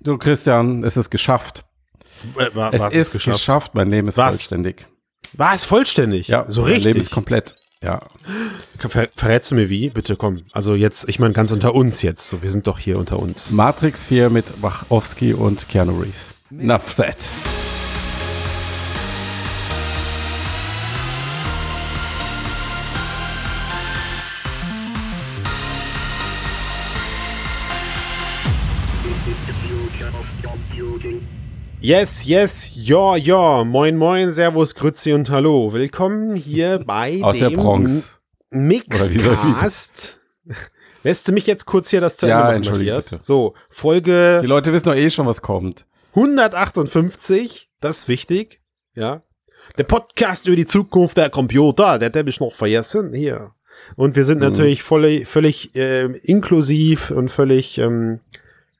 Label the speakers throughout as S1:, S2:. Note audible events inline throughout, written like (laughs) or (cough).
S1: Du, Christian, es ist geschafft.
S2: Äh, wa-
S1: Es ist geschafft? mein Leben ist
S2: Was?
S1: vollständig.
S2: War es vollständig?
S1: Ja,
S2: so
S1: mein
S2: richtig.
S1: Leben ist komplett. Ja.
S2: Ver verrätst du mir wie? Bitte komm. Also jetzt, ich meine ganz unter uns jetzt. So, wir sind doch hier unter uns.
S1: Matrix 4 mit Wachowski und Keanu Reeves. Enough said.
S2: Yes, yes, ja, ja. Moin, moin, servus, grüezi und hallo. Willkommen hier (laughs) bei
S1: Aus der
S2: dem
S1: Bronx. Soll ich
S2: Mixcast. (laughs) Lässt du mich jetzt kurz hier das zu
S1: Ja,
S2: Ende machen, Matthias?
S1: bitte.
S2: So, Folge
S1: Die Leute wissen doch eh schon, was kommt.
S2: 158, das ist wichtig, ja. Der Podcast über die Zukunft der Computer, der habe ich noch vergessen, hier. Und wir
S1: Mhm.
S2: sind natürlich voll, völlig äh, inklusiv und völlig, ähm,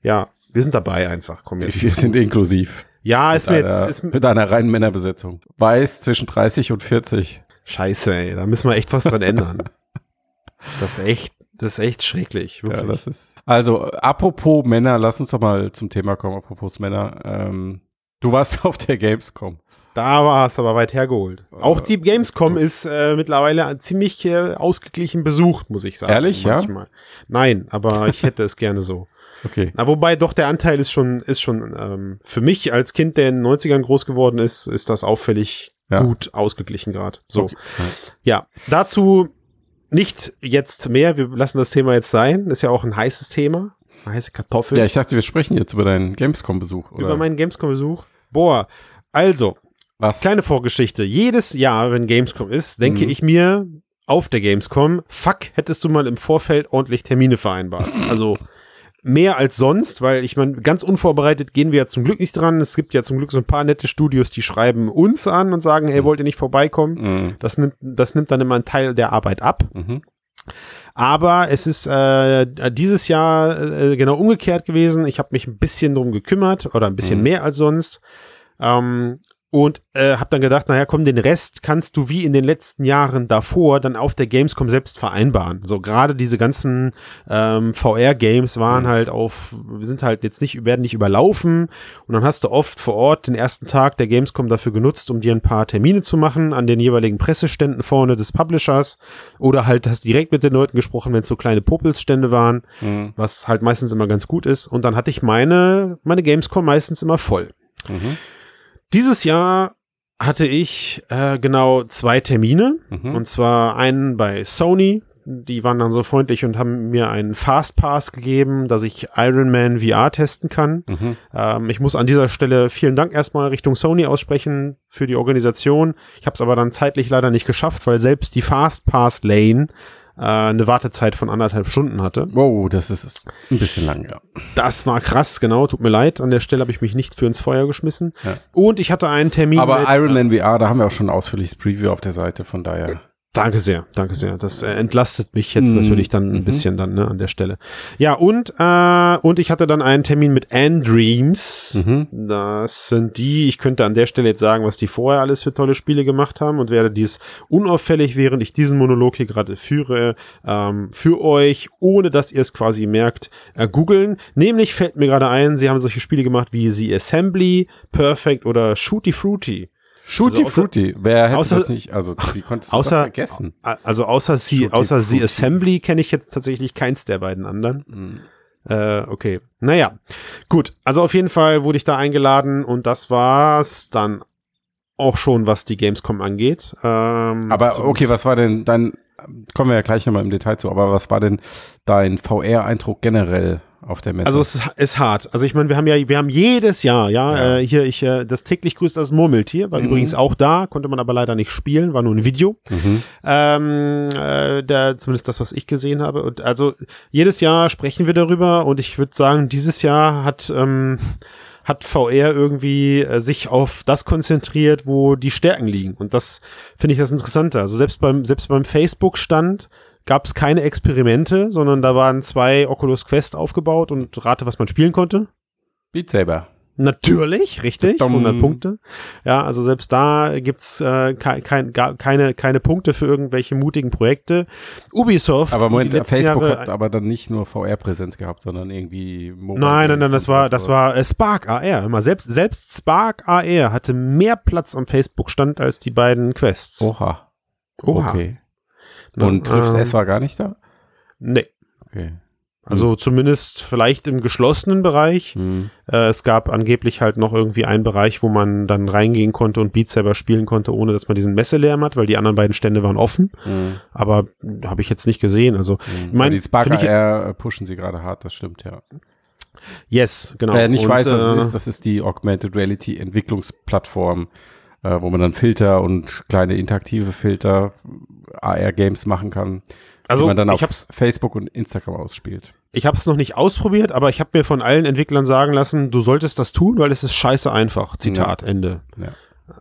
S2: ja, wir sind dabei einfach. Komm jetzt.
S1: Wir sind inklusiv.
S2: Ja, ist mir
S1: Mit
S2: jetzt,
S1: einer,
S2: ist,
S1: mit einer reinen Männerbesetzung. Weiß zwischen 30 und 40.
S2: scheiße, ey, da müssen wir echt was dran ändern. (laughs) Das ist echt, das ist echt schrecklich, wirklich.
S1: Ja, das ist. Also, apropos Männer, lass uns doch mal zum Thema kommen, apropos Männer. Ähm, du warst (laughs) auf der Gamescom.
S2: Da war es aber weit hergeholt. Auch die Gamescom ist äh, mittlerweile ziemlich äh, ausgeglichen besucht, muss ich sagen.
S1: Ehrlich, ja?
S2: manchmal. Nein, aber ich hätte es gerne so.
S1: Okay.
S2: Na, wobei doch der Anteil ist schon, ist schon ähm, für mich als Kind, der in den 90ern groß geworden ist, ist das auffällig
S1: Ja.
S2: gut ausgeglichen gerade. So.
S1: Okay.
S2: Ja, dazu nicht jetzt mehr. Wir lassen das Thema jetzt sein. Ist ja auch ein heißes Thema. Eine heiße Kartoffel.
S1: Ja, ich dachte, wir sprechen jetzt über deinen Gamescom-Besuch.
S2: über
S1: oder
S2: meinen Gamescom-Besuch. Boah, also,
S1: Was?
S2: Kleine Vorgeschichte. Jedes Jahr, wenn Gamescom ist, denke
S1: Mhm.
S2: ich mir auf der Gamescom, fuck, hättest du mal im Vorfeld ordentlich Termine vereinbart. Also mehr als sonst, weil ich meine, ganz unvorbereitet gehen wir ja zum Glück nicht dran. Es gibt ja zum Glück so ein paar nette Studios, die schreiben uns an und sagen, hey, wollt ihr nicht vorbeikommen?
S1: Mhm.
S2: Das nimmt, das nimmt dann immer einen Teil der Arbeit ab.
S1: Mhm.
S2: Aber es ist äh, dieses Jahr äh, genau umgekehrt gewesen. Ich habe mich ein bisschen drum gekümmert oder ein bisschen
S1: Mhm.
S2: mehr als sonst. Ähm, und äh, habe dann gedacht, naja, komm, den Rest kannst du wie in den letzten Jahren davor dann auf der Gamescom selbst vereinbaren. So gerade diese ganzen ähm, VR-Games waren
S1: Mhm.
S2: halt auf, sind halt jetzt nicht, werden nicht überlaufen. Und dann hast du oft vor Ort den ersten Tag der Gamescom dafür genutzt, um dir ein paar Termine zu machen an den jeweiligen Presseständen vorne des Publishers. Oder halt hast direkt mit den Leuten gesprochen, wenn es so kleine Popelsstände waren,
S1: Mhm.
S2: was halt meistens immer ganz gut ist. Und dann hatte ich meine, meine Gamescom meistens immer voll.
S1: Mhm.
S2: Dieses Jahr hatte ich äh, genau zwei Termine.
S1: Mhm.
S2: Und zwar einen bei Sony. Die waren dann so freundlich und haben mir einen Fastpass gegeben, dass ich Iron Man VR testen kann.
S1: Mhm.
S2: Ähm, ich muss an dieser Stelle vielen Dank erstmal Richtung Sony aussprechen für die Organisation. Ich habe es aber dann zeitlich leider nicht geschafft, weil selbst die Fastpass Lane äh, eine Wartezeit von anderthalb Stunden hatte.
S1: Wow, das ist ist ein bisschen lang, ja.
S2: Das war krass, genau. Tut mir leid. An der Stelle habe ich mich nicht für ins Feuer geschmissen.
S1: Ja.
S2: Und ich hatte einen Termin.
S1: Aber
S2: mit,
S1: Iron Man VR, da haben wir auch schon ein ausführliches Preview auf der Seite, von daher.
S2: Danke sehr, danke sehr. Das äh, entlastet mich jetzt
S1: Mhm.
S2: natürlich dann ein
S1: Mhm.
S2: bisschen dann ne, an der Stelle. Ja und äh, und ich hatte dann einen Termin mit Andreams.
S1: Mhm.
S2: Das sind die. Ich könnte an der Stelle jetzt sagen, was die vorher alles für tolle Spiele gemacht haben und werde dies unauffällig, während ich diesen Monolog hier gerade führe, ähm, für euch, ohne dass ihr es quasi merkt, äh, googeln. Nämlich fällt mir gerade ein, sie haben solche Spiele gemacht wie The Assembly, Perfect oder Shooty Fruity.
S1: Shooty
S2: Also außer-
S1: Fruity, wer hätte
S2: außer-
S1: das nicht, also wie konntest du
S2: Außer,
S1: das vergessen?
S2: also außer sie,
S1: Tutti
S2: außer sie. Assembly kenne ich jetzt tatsächlich keins der beiden anderen.
S1: Mhm.
S2: Äh, okay. Naja. Gut. Also auf jeden Fall wurde ich da eingeladen und das war's dann auch schon, was die Gamescom angeht. Ähm,
S1: Aber okay, was war denn dein, kommen wir ja gleich nochmal im Detail zu, aber was war denn dein VR-Eindruck generell auf der Messe?
S2: Also es ist- hart. Also ich meine, wir haben ja, wir haben jedes Jahr, ja,
S1: Ja.
S2: Äh, hier ich äh, das täglich grüßt das Murmeltier, war
S1: Mhm.
S2: übrigens auch da, konnte man aber leider nicht spielen, war nur ein Video.
S1: mhm.
S2: Ähm, äh, der, zumindest das, was ich gesehen habe. Und also jedes Jahr sprechen wir darüber und ich würde sagen, dieses Jahr hat, ähm, hat VR irgendwie äh, sich auf das konzentriert, wo die Stärken liegen. Und das finde ich das Interessante. Also selbst beim, selbst beim Facebook-Stand gab es keine Experimente, sondern da waren zwei Oculus Quest aufgebaut und rate, was man spielen konnte.
S1: Beat Saber.
S2: Natürlich, richtig,
S1: Dumm.
S2: 100 Punkte. Ja, also selbst da gibt's äh, kein, kein, gar, keine, keine Punkte für irgendwelche mutigen Projekte. Ubisoft.
S1: Aber Moment, Facebook
S2: Jahre-
S1: hat aber dann nicht nur VR-Präsenz gehabt, sondern irgendwie Mobile
S2: Nein, nein, nein, das war, das war äh, Spark AR. Immer selbst, selbst Spark AR hatte mehr Platz am Facebook-Stand als die beiden Quests.
S1: Oha.
S2: Oha.
S1: Okay.
S2: Ne,
S1: Und trifft
S2: ähm,
S1: S war gar nicht da?
S2: Nee.
S1: Okay.
S2: Also zumindest vielleicht im geschlossenen Bereich.
S1: Hm.
S2: Äh, es gab angeblich halt noch irgendwie einen Bereich, wo man dann reingehen konnte und Beat Saber spielen konnte, ohne dass man diesen Messelärm hat, weil die anderen beiden Stände waren offen.
S1: Hm.
S2: Aber habe ich jetzt nicht gesehen. Also,
S1: Hm.
S2: ich mein,
S1: die Spark
S2: find ich-
S1: AR pushen sie gerade hart, das stimmt, ja.
S2: yes, genau.
S1: Wer nicht
S2: Und,
S1: weiß, was
S2: äh,
S1: es ist, das ist die Augmented Reality Entwicklungsplattform, äh, wo man dann Filter und kleine interaktive Filter, AR-Games machen kann,
S2: Also,
S1: die man dann
S2: ich
S1: auf
S2: hab's,
S1: Facebook und Instagram ausspielt.
S2: ich hab's noch nicht ausprobiert, aber ich habe mir von allen Entwicklern sagen lassen, du solltest das tun, weil es ist scheiße einfach. Zitat, Ende.
S1: Ja.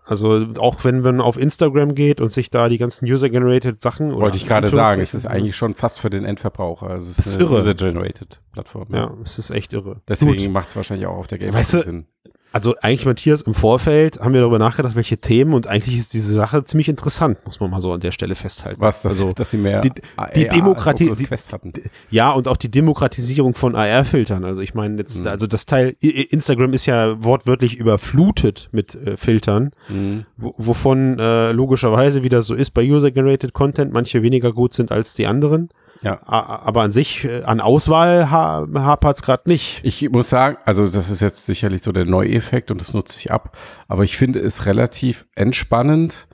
S2: Also auch wenn man auf Instagram geht und sich da die ganzen User-Generated Sachen
S1: Wollte ich gerade sagen, es ist eigentlich schon fast für den Endverbraucher. Also es ist
S2: ist
S1: eine. User-Generated Plattform.
S2: Ja, es ist echt irre.
S1: Deswegen macht es wahrscheinlich auch auf der Game
S2: Weißt du,
S1: Sinn.
S2: Also eigentlich, Matthias, im Vorfeld haben wir darüber nachgedacht, welche Themen und eigentlich ist diese Sache ziemlich interessant, muss man mal so an der Stelle festhalten.
S1: Was, dass,
S2: also,
S1: dass sie mehr
S2: die- die Demokratie-
S1: hatten.
S2: Ja, und auch die Demokratisierung von AR-Filtern. Also ich meine jetzt,
S1: Mhm.
S2: also das Teil, Instagram ist ja wortwörtlich überflutet mit äh, Filtern,
S1: Mhm.
S2: wo, wovon äh, logischerweise, wie das so ist bei User-Generated Content, manche weniger gut sind als die anderen.
S1: Ja.
S2: Aber an sich, äh, an Auswahl ha hapert's gerade nicht.
S1: Ich muss sagen, also das ist jetzt sicherlich so der Neueffekt und das nutze ich ab, aber ich finde es relativ entspannend,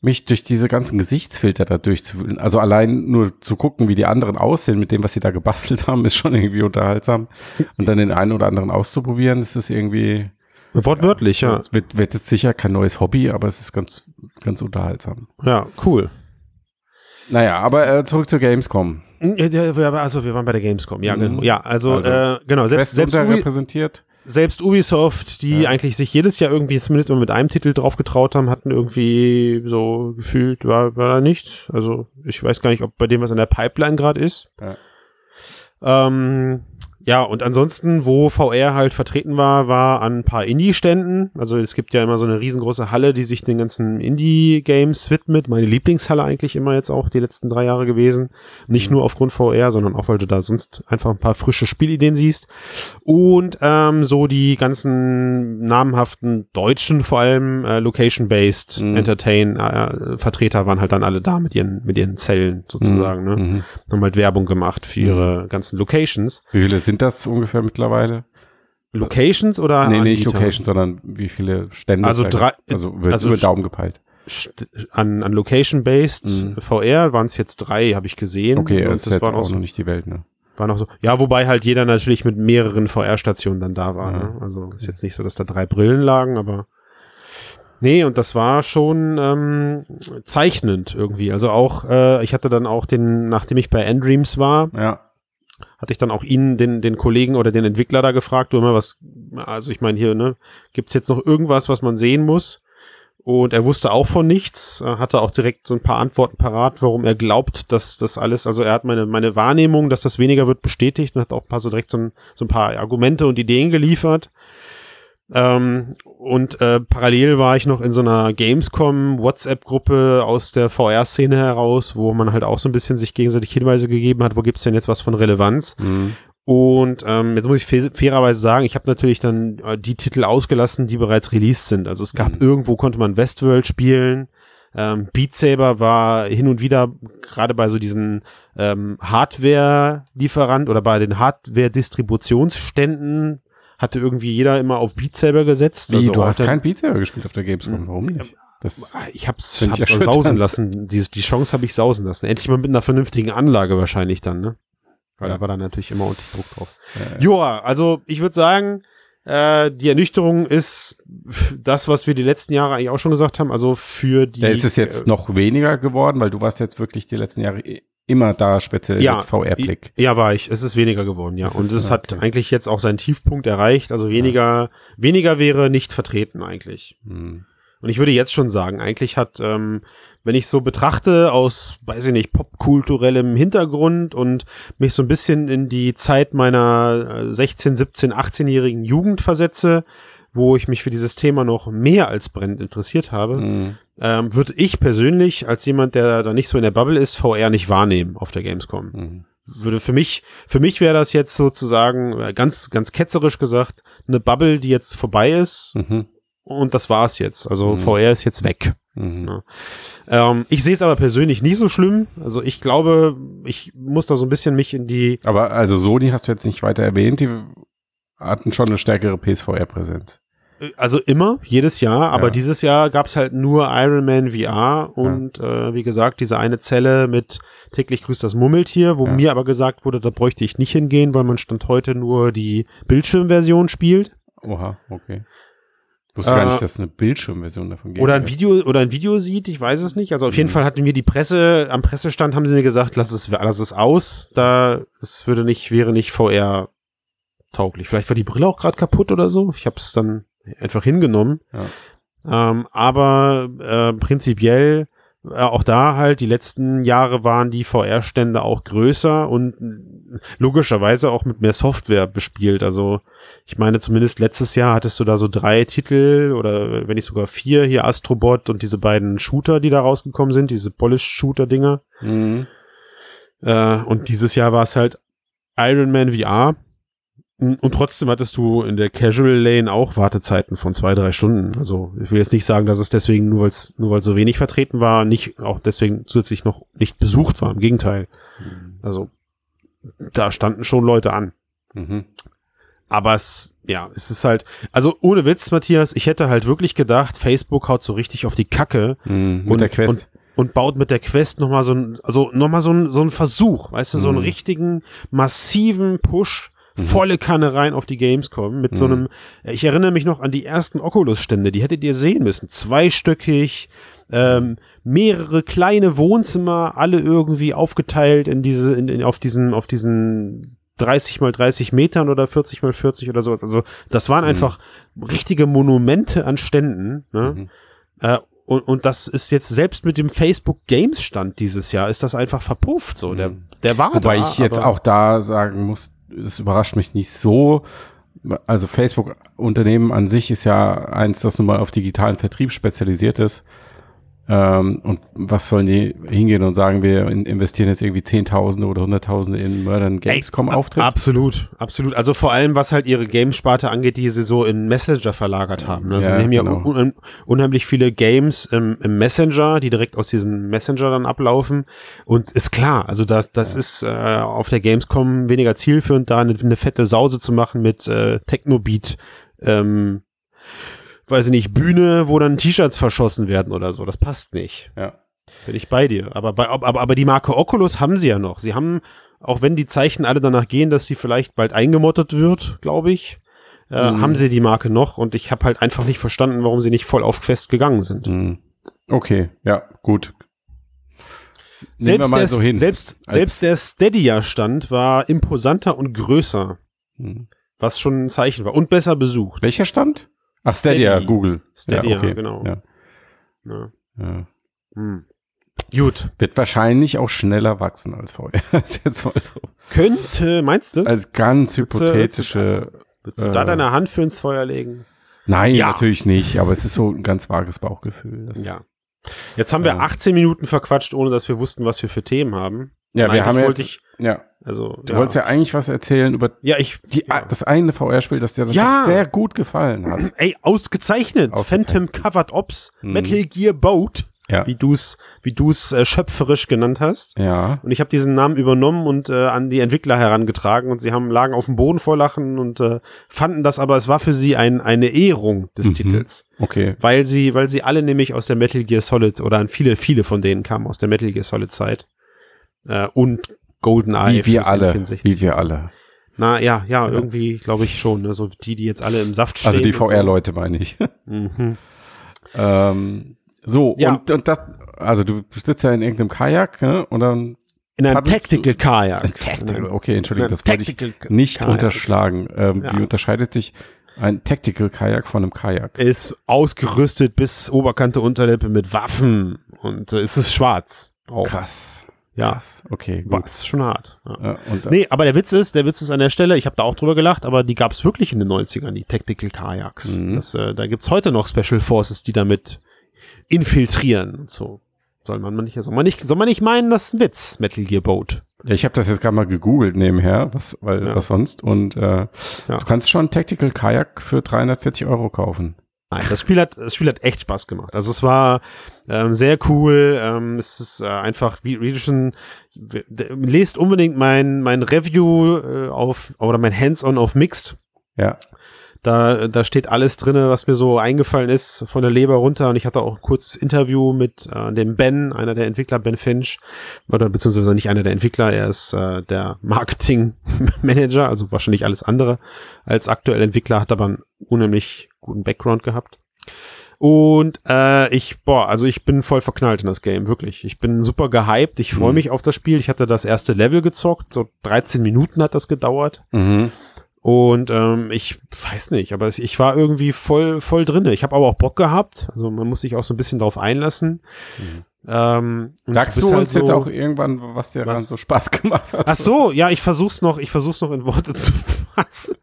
S1: mich durch diese ganzen Gesichtsfilter da durchzuwühlen. Also allein nur zu gucken, wie die anderen aussehen mit dem, was sie da gebastelt haben, ist schon irgendwie unterhaltsam. Und dann den einen oder anderen auszuprobieren, das ist irgendwie,
S2: Wortwörtlich, ja.
S1: es wird, wird jetzt sicher kein neues Hobby, aber es ist ganz, ganz unterhaltsam.
S2: Ja, cool.
S1: Naja, aber äh, zurück zur Gamescom.
S2: Also wir waren bei der Gamescom, ja,
S1: Mhm.
S2: genau. Ja, also,
S1: Also,
S2: äh, genau, selbst, selbst, Ubi,
S1: unterrepräsentiert.
S2: selbst Ubisoft, die
S1: Ja.
S2: eigentlich sich jedes Jahr irgendwie zumindest immer mit einem Titel drauf getraut haben, hatten irgendwie so gefühlt, war, war da nichts. Also ich weiß gar nicht, ob bei dem was in der Pipeline gerade ist.
S1: Ja.
S2: Ähm, ja, und ansonsten, wo VR halt vertreten war, war an ein paar Indie-Ständen. Also es gibt ja immer so eine riesengroße Halle, die sich den ganzen Indie-Games widmet. Meine Lieblingshalle eigentlich immer jetzt auch die letzten drei Jahre gewesen. Nicht nur aufgrund VR, sondern auch, weil du da sonst einfach ein paar frische Spielideen siehst. Und ähm, so die ganzen namhaften deutschen, vor allem äh, Location-Based
S1: Mhm.
S2: Entertain-Vertreter waren halt dann alle da mit ihren, mit ihren Zellen sozusagen. Ne?
S1: Mhm.
S2: Haben halt Werbung gemacht für ihre ganzen Locations.
S1: Wie viele sind das ungefähr mittlerweile?
S2: Locations oder
S1: nee, nicht
S2: Anbieter?
S1: Location, sondern wie viele Stände?
S2: Also drei-
S1: Also wird
S2: also
S1: über Daumen gepeilt.
S2: An, an Location-based
S1: Mhm.
S2: VR waren es jetzt drei, habe ich gesehen.
S1: Okay,
S2: und
S1: das
S2: das waren
S1: auch
S2: auch, so,
S1: noch nicht die Welt, ne?
S2: waren auch so. Ja, wobei halt jeder natürlich mit mehreren VR-Stationen dann da war.
S1: Ja.
S2: Ne? Also ist jetzt nicht so, dass da drei Brillen lagen, aber nee, und das war schon ähm, zeichnend irgendwie. Also auch, äh, ich hatte dann auch den, nachdem ich bei Endreams war,
S1: Ja.
S2: Hatte ich dann auch ihn, den, den Kollegen oder den Entwickler da gefragt, du immer was, also ich meine hier, ne, gibt's jetzt noch irgendwas, was man sehen muss? Und er wusste auch von nichts, äh, hatte auch direkt so ein paar Antworten parat, warum er glaubt, dass das alles, also er hat meine, meine Wahrnehmung, dass das weniger wird, bestätigt und hat auch ein paar so direkt so ein, so ein paar Argumente und Ideen geliefert. Ähm, und äh, parallel war ich noch in so einer Gamescom WhatsApp-Gruppe aus der VR-Szene heraus, wo man halt auch so ein bisschen sich gegenseitig Hinweise gegeben hat, wo gibt's denn jetzt was von Relevanz.
S1: Mhm.
S2: Und ähm, jetzt muss ich fair, fairerweise sagen, ich habe natürlich dann äh, die Titel ausgelassen, die bereits released sind. Also es gab
S1: Mhm.
S2: irgendwo konnte man Westworld spielen. Ähm, Beat Saber war hin und wieder gerade bei so diesen ähm, Hardware-Lieferant oder bei den Hardware-Distributionsständen hatte irgendwie jeder immer auf Beat Saber gesetzt.
S1: Wie,
S2: Also
S1: du hast kein Beat Saber gespielt auf der Gamescom, warum nicht? Das,
S2: ich hab's,
S1: Find ich
S2: hab's
S1: erschütternd. (laughs)
S2: sausen lassen. Die, die Chance habe ich sausen lassen. Endlich mal mit einer vernünftigen Anlage wahrscheinlich dann, ne? Weil
S1: Ja.
S2: da war dann natürlich immer ordentlich Druck drauf.
S1: äh,
S2: Joa, also ich würde sagen, äh, die Ernüchterung ist das, was wir die letzten Jahre eigentlich auch schon gesagt haben. Also für die.
S1: da ist es jetzt
S2: äh,
S1: noch weniger geworden, weil du warst jetzt wirklich die letzten Jahre i- immer da, speziell
S2: Ja,
S1: VR-Blick.
S2: Ja, war ich. Es ist weniger geworden, ja.
S1: Es
S2: Und
S1: ist-
S2: es hat
S1: okay.
S2: eigentlich jetzt auch seinen Tiefpunkt erreicht. Also weniger, weniger wäre nicht vertreten eigentlich.
S1: Hm.
S2: Und ich würde jetzt schon sagen, eigentlich hat, ähm, wenn ich so betrachte aus, weiß ich nicht, popkulturellem Hintergrund und mich so ein bisschen in die Zeit meiner äh, 16, 17, 18-jährigen Jugend versetze, wo ich mich für dieses Thema noch mehr als brennend interessiert habe,
S1: Mhm.
S2: ähm, würde ich persönlich als jemand, der da nicht so in der Bubble ist, VR nicht wahrnehmen auf der Gamescom.
S1: Mhm.
S2: Würde für mich, für mich wäre das jetzt sozusagen äh, ganz, ganz ketzerisch gesagt eine Bubble, die jetzt vorbei ist
S1: Mhm.
S2: und das war's jetzt. Also
S1: Mhm.
S2: VR ist jetzt weg.
S1: Mhm.
S2: Ja. Ähm, ich sehe es aber persönlich nicht so schlimm. Also ich glaube, ich muss da so ein bisschen mich in die
S1: Aber also Sony hast du jetzt nicht weiter erwähnt, die hatten schon eine stärkere PSVR-Präsenz.
S2: Also immer, jedes Jahr, aber
S1: Ja.
S2: dieses Jahr gab's halt nur Iron Man VR und äh, wie gesagt, diese eine Zelle mit täglich grüßt das Murmeltier, wo
S1: Ja.
S2: mir aber gesagt wurde, da bräuchte ich nicht hingehen, weil man Stand heute nur die Bildschirmversion spielt.
S1: Oha, okay. Ich wusste gar
S2: Äh,
S1: nicht, dass es eine Bildschirmversion davon gibt.
S2: Oder ein Video oder ein Video sieht, ich weiß es nicht. Also auf jeden
S1: Mhm.
S2: Fall hatten wir die Presse, am Pressestand haben sie mir gesagt, lass es, lass es aus, da es würde nicht, wäre nicht VR tauglich. Vielleicht war die Brille auch gerade kaputt oder so. Ich habe es dann einfach hingenommen.
S1: Ja.
S2: Ähm, aber äh, prinzipiell äh, auch da halt, die letzten Jahre waren die VR-Stände auch größer und äh, logischerweise auch mit mehr Software bespielt. Also ich meine, zumindest letztes Jahr hattest du da so drei Titel oder wenn nicht sogar vier, hier Astrobot und diese beiden Shooter, die da rausgekommen sind, diese Polish-Shooter-Dinger.
S1: Mhm.
S2: Äh, und dieses Jahr war es halt Iron Man VR. Und und trotzdem hattest du in der Casual Lane auch Wartezeiten von zwei, drei Stunden. Also ich will jetzt nicht sagen, dass es deswegen, nur weil es nur weil so wenig vertreten war, nicht auch deswegen zusätzlich noch nicht besucht war. Im Gegenteil. Also da standen schon Leute an.
S1: Mhm.
S2: Aber es, ja, es ist halt, also ohne Witz, Matthias, ich hätte halt wirklich gedacht, Facebook haut so richtig auf die Kacke
S1: Mhm. Mit
S2: und,
S1: der Quest.
S2: Und, und baut mit der Quest nochmal so ein, also nochmal so ein, so ein Versuch, weißt du, so einen
S1: Mhm.
S2: richtigen, massiven Push, volle Kanne rein auf die Gamescom mit so
S1: Mhm.
S2: einem, ich erinnere mich noch an die ersten Oculus-Stände, die hättet ihr sehen müssen, zweistöckig, ähm, mehrere kleine Wohnzimmer, alle irgendwie aufgeteilt in diese, in, in, auf diesen, auf diesen 30 mal 30 Metern oder 40 mal 40 oder sowas. Also das waren
S1: Mhm.
S2: einfach richtige Monumente an Ständen. Ne?
S1: Mhm.
S2: Äh, und, und das ist jetzt selbst mit dem Facebook Games Stand dieses Jahr ist das einfach verpufft. So, der, der war
S1: Wobei
S2: da,
S1: ich jetzt auch da sagen muss, es überrascht mich nicht so. Also Facebook-Unternehmen an sich ist ja eins, das nun mal auf digitalen Vertrieb spezialisiert ist. Ähm, und was sollen die hingehen und sagen, wir in, investieren jetzt irgendwie Zehntausende oder Hunderttausende in Modern Gamescom-Auftritt?
S2: Absolut, absolut. Also vor allem, was halt ihre Games-Sparte angeht, die sie so in Messenger verlagert haben. Also
S1: Ja,
S2: sie haben ja
S1: genau.
S2: un unheimlich viele Games im, im Messenger, die direkt aus diesem Messenger dann ablaufen. Und ist klar, also das, das ist äh, auf der Gamescom weniger zielführend, da eine, eine fette Sause zu machen mit äh, Technobeat, ähm, weiß ich nicht, Bühne, wo dann T-Shirts verschossen werden oder so. Das passt nicht.
S1: Ja.
S2: Bin ich bei dir. Aber, bei, aber, aber die Marke Oculus haben sie ja noch. Sie haben, auch wenn die Zeichen alle danach gehen, dass sie vielleicht bald eingemottet wird, glaube ich, äh,
S1: Mhm.
S2: haben sie die Marke noch. Und ich habe halt einfach nicht verstanden, warum sie nicht voll auf Quest gegangen sind.
S1: Mhm. Okay, ja, gut. Nehmen wir
S2: Selbst, der,
S1: so hin.
S2: selbst, selbst der Stadia-Stand war imposanter und größer,
S1: Mhm.
S2: was schon ein Zeichen war. Und besser besucht.
S1: Welcher Stand? Ach, Stadia,
S2: Steady.
S1: Google.
S2: Stadia,
S1: ja, okay.
S2: genau.
S1: Ja,
S2: Ja.
S1: ja.
S2: Hm. Gut.
S1: Wird wahrscheinlich auch schneller wachsen als vorher. (laughs) so.
S2: Könnte, meinst du?
S1: Als ganz
S2: Willst du-
S1: hypothetische.
S2: willst du- Willst du da
S1: äh,
S2: deine Hand für ins Feuer legen?
S1: Nein,
S2: Ja.
S1: natürlich nicht, aber es ist so ein ganz vages Bauchgefühl. Das,
S2: Ja. Jetzt haben wir
S1: Ja.
S2: 18 Minuten verquatscht, ohne dass wir wussten, was wir für Themen haben.
S1: Ja wir haben
S2: wollte
S1: jetzt,
S2: ich,
S1: ja,
S2: also,
S1: du wolltest ja eigentlich was erzählen über
S2: ja, ich,
S1: die,
S2: ja.
S1: das eine VR-Spiel, das dir
S2: Ja.
S1: sehr gut gefallen hat. (clears throat)
S2: ey, ausgezeichnet.
S1: Ausgezeichnet.
S2: Phantom Covered Ops,
S1: Mhm.
S2: Metal Gear Boat,
S1: Ja.
S2: wie du's, wie du's äh, schöpferisch genannt hast.
S1: Ja.
S2: Und ich habe diesen Namen übernommen und äh, an die Entwickler herangetragen und sie haben lagen auf dem Boden vor Lachen und äh, fanden das aber, es war für sie ein, eine Ehrung des
S1: Mhm.
S2: Titels.
S1: Okay.
S2: Weil sie, weil sie alle nämlich aus der Metal Gear Solid oder an viele, viele von denen kamen aus der Metal Gear Solid Zeit. Äh, und GoldenEye.
S1: Wie wir alle.
S2: N64
S1: Wie wir alle.
S2: Na ja, ja, irgendwie glaube ich schon. Ne? So die, die jetzt alle im Saft stehen.
S1: Also die
S2: und so.
S1: VR-Leute meine ich.
S2: Mhm. (laughs)
S1: ähm, so,
S2: Ja.
S1: und, und das, also du sitzt ja in irgendeinem Kajak, ne? Und dann
S2: In einem Tactical Kajak.
S1: Tactical, okay, Entschuldigung, das wollte ich nicht
S2: Kajak.
S1: unterschlagen. Ähm,
S2: Ja.
S1: Wie unterscheidet sich ein Tactical Kajak von einem Kajak?
S2: Ist ausgerüstet bis Oberkante Unterlippe mit Waffen und äh, es ist schwarz. Auch.
S1: Krass.
S2: Ja,
S1: Krass. Okay,
S2: war
S1: gut.
S2: es schon hart. Ja.
S1: Ja, und,
S2: Nee, aber der Witz ist, der Witz ist an der Stelle, ich habe da auch drüber gelacht, aber die gab es wirklich in den 90ern, die Tactical Kajaks.
S1: Mhm.
S2: Das, äh, da gibt's heute noch Special Forces, die damit infiltrieren und so. Soll man nicht, soll man nicht, soll man nicht meinen, das ist ein Witz, Metal Gear Boat.
S1: Ja, ich habe das jetzt gerade mal gegoogelt nebenher, was, weil,
S2: Ja.
S1: was sonst. Und äh,
S2: Ja.
S1: du kannst schon Tactical Kajak für 340 Euro kaufen.
S2: Nein, das Spiel hat, das Spiel hat echt Spaß gemacht. Also es war ähm, sehr cool. Ähm, es ist äh, einfach, wie, wie schon, lest unbedingt mein, mein Review äh, auf, oder mein Hands-on auf Mixed.
S1: Ja.
S2: Da, da steht alles drinne, was mir so eingefallen ist, von der Leber runter. Und ich hatte auch ein kurzes Interview mit äh, dem Ben, einer der Entwickler, Ben Finch, oder beziehungsweise nicht einer der Entwickler, er ist äh, der Marketing-Manager, also wahrscheinlich alles andere als aktuell Entwickler, hat aber einen unheimlich guten Background gehabt. Und äh, ich, boah, also ich bin voll verknallt in das Game, wirklich. Ich bin super gehypt, ich freue
S1: Mhm.
S2: mich auf das Spiel. Ich hatte das erste Level gezockt, so 13 Minuten hat das gedauert.
S1: Mhm.
S2: Und ähm, ich weiß nicht, aber ich war irgendwie voll, voll drinne. Ich habe aber auch Bock gehabt. Also man muss sich auch so ein bisschen drauf einlassen. Ähm, und
S1: Sagst du
S2: halt
S1: uns jetzt
S2: so-
S1: auch irgendwann, was dir
S2: Was?
S1: so Spaß gemacht hat?
S2: Ach so, ja, ich versuch's noch, ich versuch's noch in Worte zu fassen.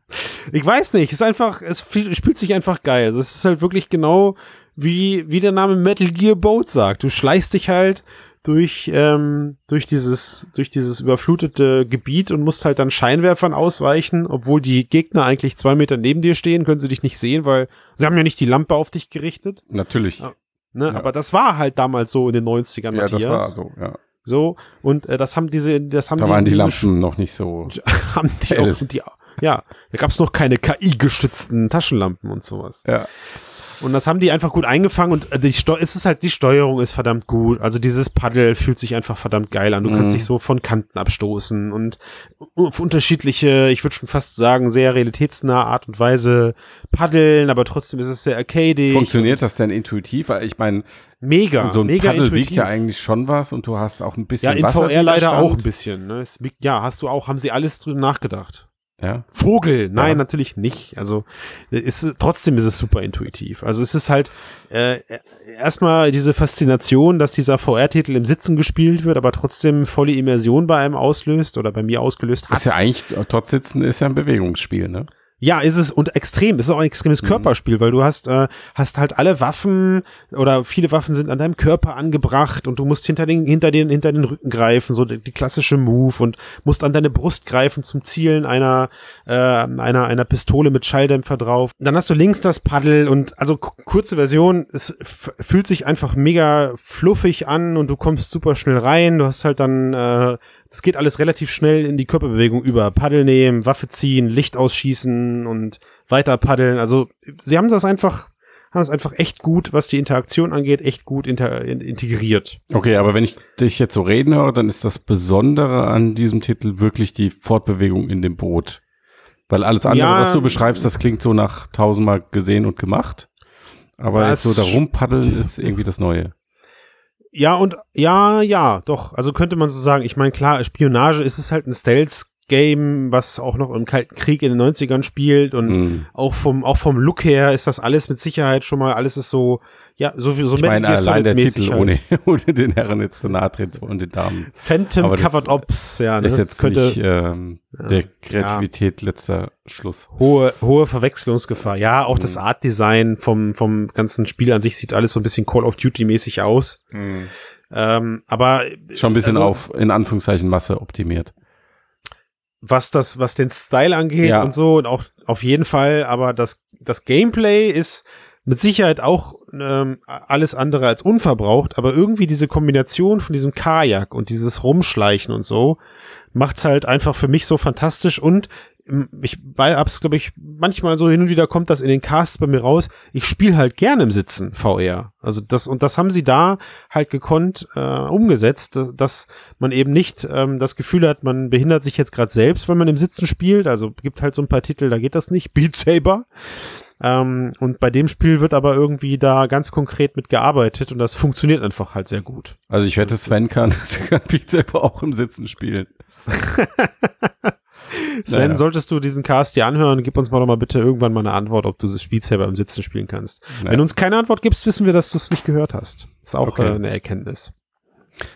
S2: Ich weiß nicht, es ist einfach, es spielt sich einfach geil. Also es ist halt wirklich genau wie, wie der Name Metal Gear Boat sagt. Du schleichst dich halt durch, ähm, durch dieses, durch dieses überflutete Gebiet und musst halt dann Scheinwerfern ausweichen, obwohl die Gegner eigentlich zwei Meter neben dir stehen, können sie dich nicht sehen, weil sie haben ja nicht die Lampe auf dich gerichtet.
S1: Natürlich.
S2: Ja, Ne?
S1: Ja.
S2: Aber das war halt damals so in den 90ern,
S1: Ja,
S2: Matthias.
S1: das war so, ja.
S2: So, und äh, das haben diese, das haben
S1: Da waren die Lampen noch nicht so. (laughs)
S2: haben die auch, die, ja, da gab's noch keine KI-gestützten Taschenlampen und sowas.
S1: Ja.
S2: Und das haben die einfach gut eingefangen und äh, die Steu es ist halt, die Steuerung ist verdammt gut. Also dieses Paddel fühlt sich einfach verdammt geil an. Du kannst
S1: Mhm.
S2: dich so von Kanten abstoßen und auf unterschiedliche, ich würde schon fast sagen, sehr realitätsnahe Art und Weise paddeln, aber trotzdem ist es sehr arcadig.
S1: Funktioniert das denn intuitiv? Ich meine,
S2: Mega,
S1: so ein
S2: mega
S1: Paddel
S2: intuitiv.
S1: wiegt ja eigentlich schon was und du hast auch ein bisschen
S2: Ja, in VR leider auch ein bisschen. Ne? Es, ja, hast du auch, haben sie alles drüber nachgedacht.
S1: Ja.
S2: Vogel, nein,
S1: Ja.
S2: natürlich nicht. Also ist, trotzdem ist es super intuitiv. Also es ist halt äh, erstmal diese Faszination, dass dieser VR-Titel im Sitzen gespielt wird, aber trotzdem volle Immersion bei einem auslöst oder bei mir ausgelöst hat.
S1: Ist ja eigentlich, trotz Sitzen ist ja ein Bewegungsspiel, ne?
S2: Ja, ist es und extrem. Ist auch ein extremes
S1: Mhm.
S2: Körperspiel, weil du hast äh, hast halt alle Waffen oder viele Waffen sind an deinem Körper angebracht und du musst hinter den hinter den hinter den Rücken greifen, so die, die klassische Move und musst an deine Brust greifen zum Zielen einer äh, einer einer Pistole mit Schalldämpfer drauf. Dann hast du links das Paddel und also ku- kurze Version, es fühlt sich einfach mega fluffig an und du kommst super schnell rein. Du hast halt dann äh, das geht alles relativ schnell in die Körperbewegung über. Paddel nehmen, Waffe ziehen, Licht ausschießen und weiter paddeln. Also sie haben das einfach, haben das einfach echt gut, was die Interaktion angeht, echt gut integriert.
S1: Okay, aber wenn ich dich jetzt so reden höre, dann ist das Besondere an diesem Titel wirklich die Fortbewegung in dem Boot. Weil alles andere,
S2: Ja,
S1: was du beschreibst, das klingt so nach tausendmal gesehen und gemacht. Aber jetzt so da rumpaddeln ist irgendwie das Neue.
S2: Ja und ja, ja, doch. Also könnte man so sagen. Ich meine, klar, Spionage ist es halt ein Stealth-Game, was auch noch im Kalten Krieg in den 90ern spielt und
S1: Mhm.
S2: auch vom auch vom Look her ist das alles mit Sicherheit schon mal alles ist so ja so viel so
S1: Ich meine, allein der Titel,
S2: halt.
S1: ohne, (laughs) ohne den Herren jetzt zu nahe treten und den Damen,
S2: Phantom
S1: Aber das
S2: Covered Ops, ja, ne,
S1: ist
S2: das
S1: jetzt
S2: könnte
S1: nicht ähm, der Kreativität letzter Schluss.
S2: hohe hohe Verwechslungsgefahr. Ja, auch
S1: Mhm.
S2: das Artdesign vom vom ganzen Spiel an sich sieht alles so ein bisschen Call of Duty mäßig aus. Ähm, aber
S1: Schon ein bisschen
S2: also,
S1: auf, in Anführungszeichen, Masse optimiert.
S2: Was das, was den Style angeht
S1: Ja.
S2: und so und auch auf jeden Fall, aber das, das Gameplay ist mit Sicherheit auch ähm, alles andere als unverbraucht, aber irgendwie diese Kombination von diesem Kajak und dieses Rumschleichen und so macht's halt einfach für mich so fantastisch und ich hab's glaube ich manchmal so hin und wieder kommt das in den Casts bei mir raus. Ich spiele halt gerne im Sitzen VR. Also das und das haben sie da halt gekonnt äh, umgesetzt, dass, dass man eben nicht ähm, das Gefühl hat, man behindert sich jetzt gerade selbst, wenn man im Sitzen spielt. Also gibt halt so ein paar Titel, da geht das nicht. (laughs) Beat Saber. Ähm, und bei dem Spiel wird aber irgendwie da ganz konkret mit gearbeitet und das funktioniert einfach halt sehr gut.
S1: Also ich wette, Sven kann, (laughs) kann Beat Saber auch im Sitzen spielen. (laughs)
S2: Sven,
S1: Naja.
S2: solltest du diesen Cast dir anhören, gib uns mal doch mal bitte irgendwann mal eine Antwort, ob du das Spiel selber im Sitzen spielen kannst.
S1: Naja.
S2: Wenn du uns keine Antwort gibst, wissen wir, dass du es nicht gehört hast. Ist auch
S1: Okay.
S2: äh, eine Erkenntnis.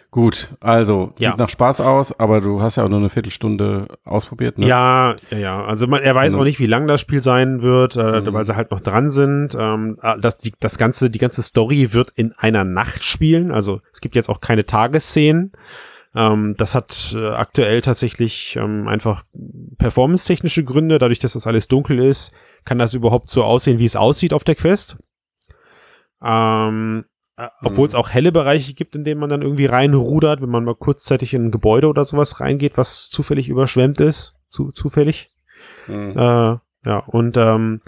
S1: Gut, also
S2: Ja.
S1: sieht nach Spaß aus, aber du hast ja auch nur eine Viertelstunde ausprobiert, ne?
S2: Ja, ja, ja. Also man, er weiß
S1: Mhm.
S2: auch nicht, wie lang das Spiel sein wird, äh,
S1: Mhm.
S2: weil sie halt noch dran sind. Ähm, äh, das, die, das ganze, die ganze Story wird in einer Nacht spielen. Also es gibt jetzt auch keine Tagesszenen. Ähm, das hat äh, aktuell tatsächlich ähm, einfach performance-technische Gründe. Dadurch, dass das alles dunkel ist, kann das überhaupt so aussehen, wie es aussieht auf der Quest. Ähm, äh, obwohl es auch helle Bereiche gibt, in denen man dann irgendwie reinrudert, wenn man mal kurzzeitig in ein Gebäude oder sowas reingeht, was zufällig überschwemmt ist. Zu, zufällig.
S1: Mhm.
S2: Äh, ja, und ähm,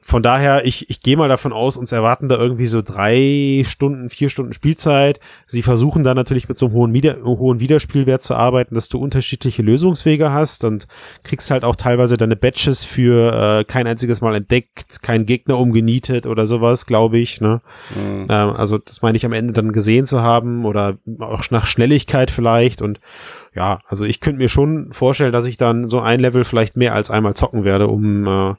S2: von daher, ich, ich gehe mal davon aus, uns erwarten da irgendwie so drei Stunden, vier Stunden Spielzeit. Sie versuchen da natürlich mit so einem hohen, Wieder hohen Wiederspielwert zu arbeiten, dass du unterschiedliche Lösungswege hast und kriegst halt auch teilweise deine Batches für äh, kein einziges Mal entdeckt, kein Gegner umgenietet oder sowas, glaube ich. Ne?
S1: Mhm.
S2: Ähm, also das meine ich am Ende dann gesehen zu haben oder auch nach Schnelligkeit vielleicht und ja, also ich könnte mir schon vorstellen, dass ich dann so ein Level vielleicht mehr als einmal zocken werde, um äh,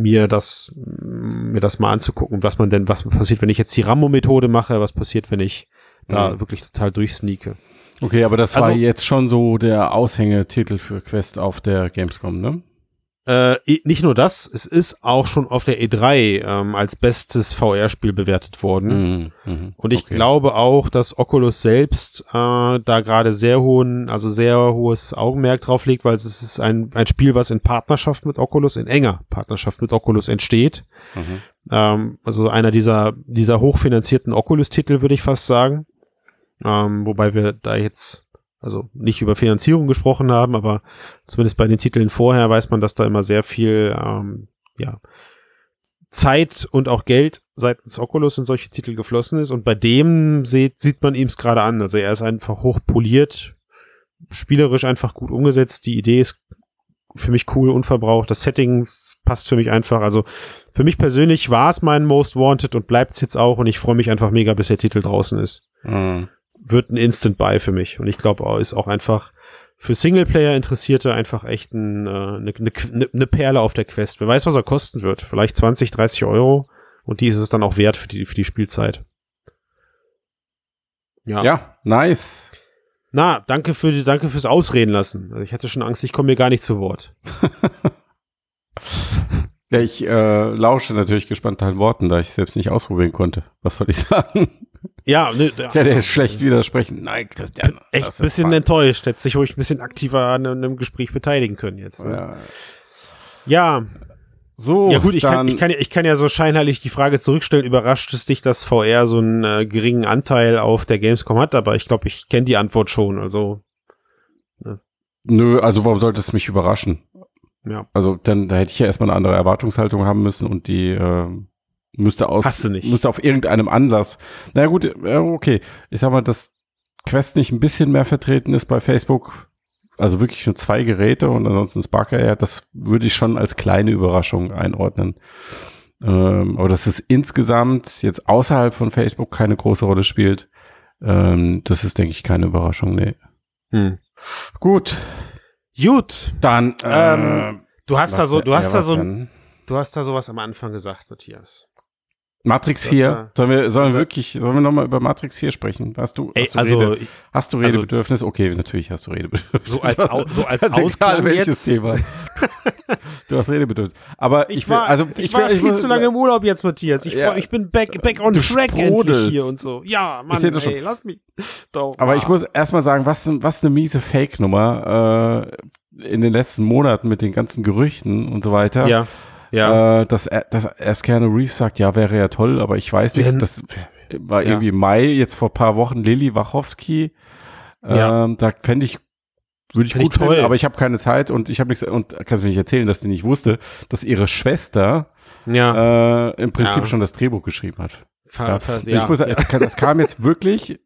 S2: mir das mir das mal anzugucken, was man denn, was passiert, wenn ich jetzt die Rambo-Methode mache, was passiert, wenn ich da
S1: Mhm.
S2: wirklich total durchsneake.
S1: Okay, aber das war
S2: Also-
S1: jetzt schon so der Aushängetitel für Quest auf der Gamescom, ne?
S2: Äh, nicht nur das, es ist auch schon auf der E3 ähm, als bestes VR-Spiel bewertet worden.
S1: Mhm. Mhm.
S2: Und ich
S1: Okay.
S2: glaube auch, dass Oculus selbst äh, da gerade sehr hohen, also sehr hohes Augenmerk drauf legt, weil es ist ein, ein Spiel, was in Partnerschaft mit Oculus, in enger Partnerschaft mit Oculus entsteht.
S1: Mhm.
S2: Ähm, also einer dieser, dieser hochfinanzierten Oculus-Titel, würde ich fast sagen. Ähm, wobei wir da jetzt also nicht über Finanzierung gesprochen haben, aber zumindest bei den Titeln vorher weiß man, dass da immer sehr viel ähm, ja, Zeit und auch Geld seitens Oculus in solche Titel geflossen ist. Und bei dem sieht, sieht man ihm es gerade an. Also er ist einfach hochpoliert, spielerisch einfach gut umgesetzt. Die Idee ist für mich cool, unverbraucht. Das Setting passt für mich einfach. Also für mich persönlich war es mein Most Wanted und bleibt es jetzt auch. Und ich freue mich einfach mega, bis der Titel draußen ist.
S1: Mhm.
S2: Wird ein Instant Buy für mich. Und ich glaube, ist auch einfach für Singleplayer-Interessierte einfach echt ein, äh, eine, eine, eine Perle auf der Quest. Wer weiß, was er kosten wird. Vielleicht 20, 30 Euro. Und die ist es dann auch wert für die, für die Spielzeit. Ja.
S1: Ja, nice.
S2: Na, danke für die, danke fürs Ausreden lassen. Also ich hatte schon Angst, ich komme mir gar nicht zu Wort. (laughs)
S1: Ja, ich äh, lausche natürlich gespannt deinen Worten, da ich selbst nicht ausprobieren konnte. Was soll ich (laughs) sagen?
S2: Ja, ne,
S1: Ich werde jetzt schlecht widersprechen. Nein, Christian.
S2: echt ein bisschen enttäuscht. Hätte sich ruhig ein bisschen aktiver an einem Gespräch beteiligen können jetzt. ne?
S1: Ja.
S2: Ja,
S1: So,
S2: ja gut, ich kann, ich, kann, ja- ich kann ja so scheinheilig die Frage zurückstellen, überrascht es dich, dass VR so einen äh, geringen Anteil auf der Gamescom hat? Aber ich glaube, ich kenne die Antwort schon. Also,
S1: Nö, also warum sollte es mich überraschen?
S2: ja.
S1: Also dann da hätte ich ja erstmal eine andere Erwartungshaltung haben müssen und die äh, müsste aus
S2: Hast du nicht.
S1: müsste auf irgendeinem Anlass. Na gut, äh, okay. Ich sag mal, dass Quest nicht ein bisschen mehr vertreten ist bei Facebook, also wirklich nur zwei Geräte und ansonsten Sparker Air, das würde ich schon als kleine Überraschung einordnen. Ähm, aber dass es insgesamt jetzt außerhalb von Facebook keine große Rolle spielt, ähm, das ist, denke ich, keine Überraschung. Nee.
S2: Hm.
S1: Gut,
S2: Gut,
S1: dann
S2: Ähm, du hast da so, du hast da so,
S1: denn?
S2: du hast da sowas am Anfang gesagt, Matthias.
S1: Matrix
S2: Das
S1: 4.
S2: war-
S1: Sollen wir, sollen wir wirklich, sollen wir nochmal über Matrix 4 sprechen? Hast du,
S2: Ey,
S1: hast du,
S2: also
S1: Rede, hast du
S2: also-
S1: Redebedürfnis? Okay, natürlich hast du Redebedürfnis.
S2: so als, Au, so als
S1: Ganz egal, welches
S2: jetzt.
S1: Thema. (laughs) du hast Redebedürfnis. Aber ich,
S2: Ich
S1: will,
S2: war,
S1: also
S2: ich,
S1: ich,
S2: war
S1: will, ich
S2: viel
S1: muss-
S2: zu lange im Urlaub jetzt, Matthias. Ich,
S1: Ja.
S2: ich bin back, back on track endlich hier und so. Ja, Mann,
S1: das schon.
S2: ey, lass mich doch.
S1: Aber
S2: mal.
S1: ich muss erstmal sagen, was, was eine miese Fake-Nummer äh, in den letzten Monaten mit den ganzen Gerüchten und so weiter.
S2: Ja, ja.
S1: Äh, dass, er- dass Keanu Reeves sagt, ja, wäre ja toll, aber ich weiß nichts. Das war
S2: Ja.
S1: irgendwie im Mai, jetzt vor paar Wochen, Lilly Wachowski.
S2: Ja.
S1: Ähm, da fände ich, würde ich
S2: Fänd
S1: gut
S2: ich toll.
S1: finden, aber ich habe keine Zeit und ich habe nichts, und kannst mir nicht erzählen, dass die nicht wusste, dass ihre Schwester
S2: ja.
S1: äh, im Prinzip
S2: Ja.
S1: schon das Drehbuch geschrieben hat.
S2: Ver-
S1: Ja.
S2: ver- ja.
S1: Ich muss sagen, es (laughs) kam- das kam jetzt wirklich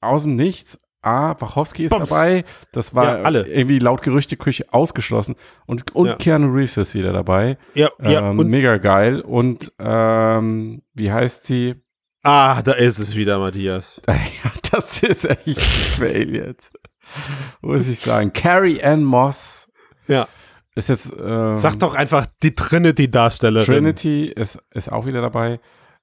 S1: aus dem Nichts. A, Wachowski ist
S2: Bums.
S1: dabei. Das war
S2: Ja, alle.
S1: irgendwie laut Gerüchteküche ausgeschlossen. Und, und
S2: Ja.
S1: Keanu Reeves ist wieder dabei.
S2: ja, ja,
S1: ähm,
S2: und,
S1: mega geil. Und ähm, wie heißt sie?
S2: ah, da ist es wieder, Matthias. (laughs)
S1: ja, das ist echt ein Fail jetzt. Muss ich sagen. Carrie Ann Moss
S2: Ja.
S1: ist jetzt. Ähm,
S2: Sag doch einfach die Trinity-Darstellerin.
S1: Trinity ist, ist auch wieder dabei.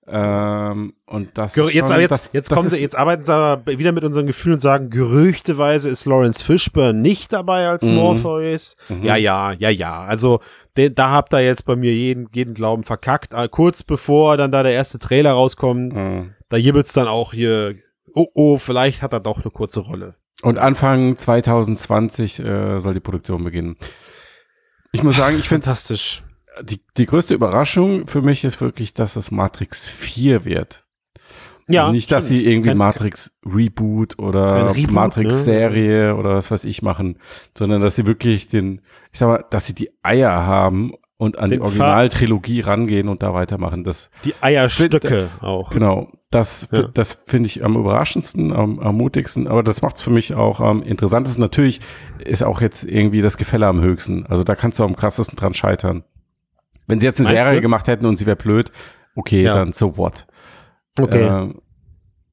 S1: Ähm, und das
S2: Gerü-
S1: ist
S2: jetzt,
S1: schon,
S2: aber jetzt,
S1: das,
S2: jetzt
S1: das
S2: kommen sie, jetzt arbeiten sie aber wieder mit unseren Gefühlen und sagen, gerüchteweise ist Lawrence Fishburne nicht dabei als
S1: Mhm.
S2: Morpheus.
S1: Mhm.
S2: Ja, ja, ja, ja. Also de, da habt ihr jetzt bei mir jeden, jeden Glauben verkackt. Ah, Kurz bevor dann da der erste Trailer rauskommt,
S1: Mhm.
S2: da jibbelt's dann auch hier, oh, oh, vielleicht hat er doch eine kurze Rolle.
S1: Und Anfang 2020 äh, soll die Produktion beginnen. Ich muss sagen, ich finde
S2: Fantastisch.
S1: Die, die größte Überraschung für mich ist wirklich, dass es Matrix 4 wird.
S2: Ja.
S1: Nicht, dass
S2: stimmt.
S1: sie irgendwie
S2: Kein-
S1: Matrix Reboot oder
S2: Reboot,
S1: Matrix
S2: ne?
S1: Serie oder was weiß ich machen, sondern dass sie wirklich den, ich sag mal, dass sie die Eier haben und an
S2: Den
S1: die Originaltrilogie rangehen und da weitermachen. Das,
S2: Die Eierstöcke auch.
S1: genau, das,
S2: Ja.
S1: das finde ich am überraschendsten, am, am mutigsten, aber das macht es für mich auch am interessantesten. Natürlich ist auch jetzt irgendwie das Gefälle am höchsten. Also da kannst du am krassesten dran scheitern. Wenn sie jetzt eine
S2: Meinst
S1: Serie
S2: du?
S1: gemacht hätten und sie wäre blöd, okay,
S2: Ja.
S1: dann so what.
S2: Okay.
S1: Ähm,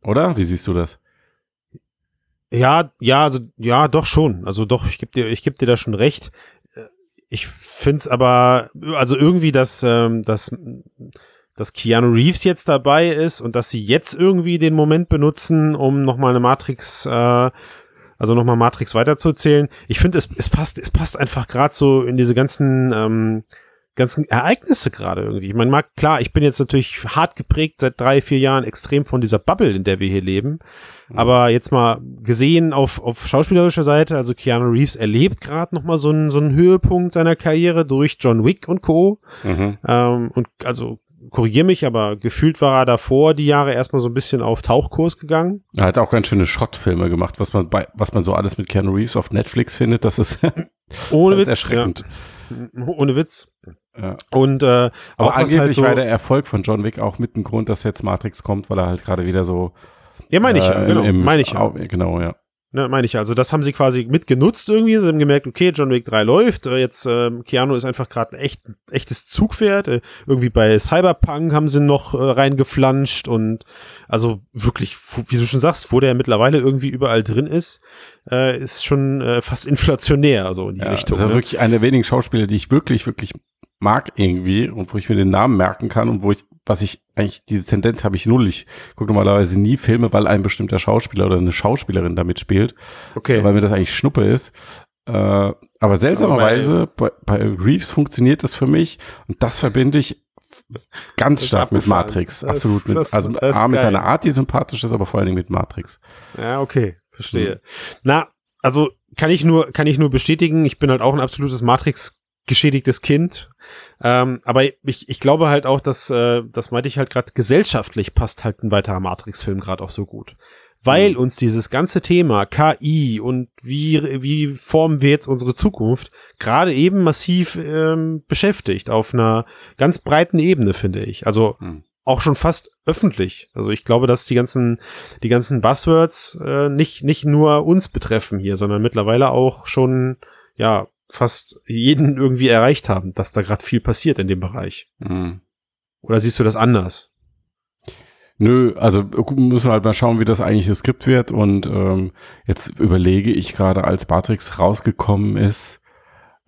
S1: oder? Wie siehst du das?
S2: Ja, ja, also ja, doch schon. Also doch, ich geb dir, ich geb dir da schon recht. Äh, Ich find's aber, also irgendwie, dass, ähm, dass, dass Keanu Reeves jetzt dabei ist und dass sie jetzt irgendwie den Moment benutzen, um nochmal eine Matrix, äh, also nochmal Matrix weiterzuzählen. Ich finde, es, es passt, es passt einfach gerade so in diese ganzen, ähm, ganzen Ereignisse gerade irgendwie. Ich meine, mag, klar, ich bin jetzt natürlich hart geprägt seit drei, vier Jahren extrem von dieser Bubble, in der wir hier leben. Aber jetzt mal gesehen auf, auf schauspielerischer Seite, also Keanu Reeves erlebt gerade noch mal so einen, so einen Höhepunkt seiner Karriere durch John Wick und Co.
S1: Mhm.
S2: Ähm, und also korrigier mich, aber gefühlt war er davor die Jahre erstmal so ein bisschen auf Tauchkurs gegangen.
S1: Er hat auch ganz schöne Schrottfilme gemacht, was man bei, was man so alles mit Keanu Reeves auf Netflix findet, das ist,
S2: Ohne (laughs)
S1: das ist
S2: Witz.
S1: erschreckend.
S2: Ja. Ohne Witz.
S1: Ja.
S2: Und äh,
S1: Aber
S2: auch was
S1: angeblich
S2: halt so,
S1: war der Erfolg von John Wick auch mit ein Grund, dass jetzt Matrix kommt, weil er halt gerade wieder so
S2: Ja, meine ich ja,
S1: äh,
S2: genau.
S1: im, im
S2: meine ich ja.
S1: Au- Genau, ja.
S2: Ne, meine ich ja. Also das haben sie quasi mitgenutzt irgendwie. Sie haben gemerkt, okay, John Wick 3 läuft. Äh, Jetzt ähm, Keanu ist einfach gerade ein echt, echtes Zugpferd. Äh, irgendwie bei Cyberpunk haben sie noch äh, reingeflanscht und also wirklich, wie du schon sagst, wo der mittlerweile irgendwie überall drin ist, äh, ist schon äh, fast inflationär, so in die
S1: ja
S2: Richtung.
S1: das ist
S2: Ne?
S1: wirklich einer der wenigen Schauspieler, die ich wirklich, wirklich mag irgendwie und wo ich mir den Namen merken kann und wo ich, was ich eigentlich, diese Tendenz habe ich null. Ich gucke normalerweise nie Filme, weil ein bestimmter Schauspieler oder eine Schauspielerin damit spielt.
S2: Okay.
S1: weil mir das eigentlich Schnuppe ist. Äh, aber seltsamerweise, bei, bei Reeves funktioniert das für mich und das verbinde ich ganz stark mit. Matrix.
S2: Das-
S1: Absolut. Mit,
S2: das-
S1: also
S2: das
S1: A, mit
S2: geil.
S1: seiner Art, die sympathisch ist, aber vor allen Dingen mit Matrix.
S2: Ja, okay, verstehe. Na, also kann ich nur, kann ich nur bestätigen, ich bin halt auch ein absolutes Matrix geschädigtes Kind. Ähm, aber ich, ich glaube halt auch, dass, äh, das meinte ich halt gerade, gesellschaftlich passt halt ein weiterer Matrix-Film gerade auch so gut. Weil
S1: Mhm.
S2: uns dieses ganze Thema KI und wie, wie formen wir jetzt unsere Zukunft gerade eben massiv ähm, beschäftigt, auf einer ganz breiten Ebene, finde ich. Also
S1: Mhm.
S2: auch schon fast öffentlich. Also ich glaube, dass die ganzen, die ganzen Buzzwords äh, nicht, nicht nur uns betreffen hier, sondern mittlerweile auch schon, ja, fast jeden irgendwie erreicht haben, dass da gerade viel passiert in dem Bereich.
S1: Mhm.
S2: Oder siehst du das anders?
S1: Nö, also müssen wir halt mal schauen, wie das eigentlich das Skript wird. Und ähm, jetzt überlege ich gerade, als Matrix rausgekommen ist,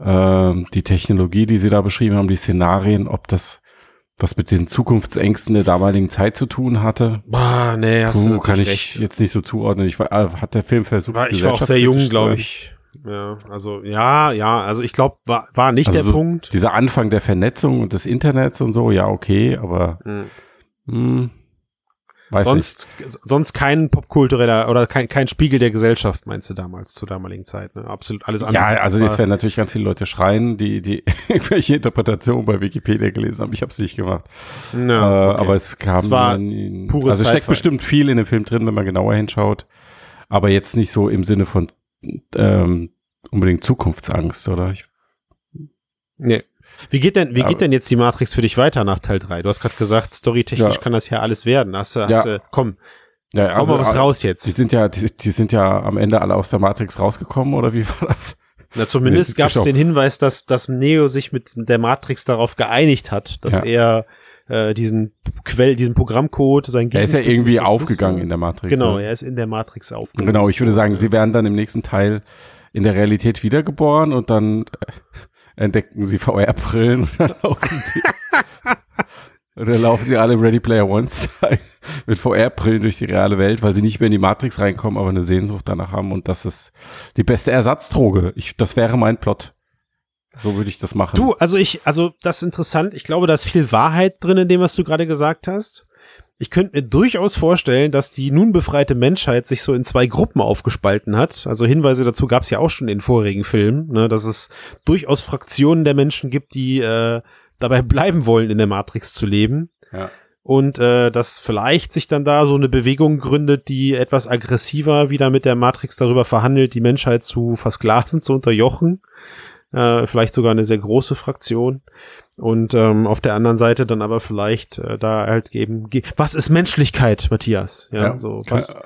S1: ähm, die Technologie, die sie da beschrieben haben, die Szenarien, ob das was mit den Zukunftsängsten der damaligen Zeit zu tun hatte.
S2: Bah, nee, hast
S1: Puh,
S2: du
S1: kann ich
S2: recht.
S1: jetzt nicht so zuordnen. Ich war, äh, hat der Film versucht,
S2: War, ich war auch sehr jung, glaube ich. Ja, also ja, ja, also ich glaube, war, war nicht
S1: Also
S2: der
S1: so
S2: Punkt.
S1: Dieser Anfang der Vernetzung und des Internets und so, ja, okay, aber
S2: Hm.
S1: hm, weiß
S2: Sonst, sonst kein popkultureller oder kein, kein Spiegel der Gesellschaft, meinst du damals, zur damaligen Zeit, ne? Absolut alles
S1: nicht.
S2: andere.
S1: Ja, also jetzt werden natürlich ganz viele Leute schreien, die, die (laughs) irgendwelche Interpretationen bei Wikipedia gelesen haben. Ich habe es nicht gemacht.
S2: Ja,
S1: äh,
S2: okay.
S1: aber es kam
S2: Es war
S1: dann-
S2: pures
S1: also es steckt bestimmt viel in dem Film drin, wenn man genauer hinschaut. Aber jetzt nicht so im Sinne von ähm, unbedingt Zukunftsangst, oder? Ich,
S2: Nee. Wie geht denn, wie
S1: Aber-
S2: geht denn jetzt die Matrix für dich weiter nach Teil 3? Du hast gerade gesagt, storytechnisch
S1: Ja.
S2: kann das ja alles werden. Hast du, hast
S1: Ja.
S2: du, komm,
S1: ja,
S2: hau mal was raus
S1: Die
S2: jetzt.
S1: sind ja, die, die sind ja am Ende alle aus der Matrix rausgekommen, oder wie (laughs) war das?
S2: Na, zumindest
S1: Nee,
S2: gab es den Hinweis, dass, dass Neo sich mit der Matrix darauf geeinigt hat, dass
S1: Ja.
S2: er äh, diesen Quell, diesen Programmcode, sein
S1: Er ist ja irgendwie aufgegangen in der Matrix.
S2: Genau,
S1: ne?
S2: er ist in der Matrix aufgegangen.
S1: Genau, ich würde sagen, sie werden dann im nächsten Teil in der Realität wiedergeboren und dann äh, entdecken sie VR-Brillen und dann (laughs) laufen sie. Und dann laufen sie alle im Ready Player One Style (laughs) mit VR-Brillen durch die reale Welt, weil sie nicht mehr in die Matrix reinkommen, aber eine Sehnsucht danach haben. Und das ist die beste Ersatzdroge. Ich, das wäre mein Plot. So würde ich das machen.
S2: Du, also ich, also das ist interessant. Ich glaube, da ist viel Wahrheit drin in dem, was du gerade gesagt hast. Ich könnte mir durchaus vorstellen, dass die nun befreite Menschheit sich so in zwei Gruppen aufgespalten hat. Also Hinweise dazu gab es ja auch schon in vorigen Filmen, ne, dass es durchaus Fraktionen der Menschen gibt, die äh, dabei bleiben wollen, in der Matrix zu leben.
S1: Ja.
S2: Und äh, dass vielleicht sich dann da so eine Bewegung gründet, die etwas aggressiver wieder mit der Matrix darüber verhandelt, die Menschheit zu versklaven, (laughs) zu unterjochen. Äh, vielleicht sogar eine sehr große Fraktion. Und ähm, auf der anderen Seite dann aber vielleicht äh, da halt geben, ge was ist Menschlichkeit, Matthias? Ja,
S1: Ja,
S2: so
S1: kann-
S2: was,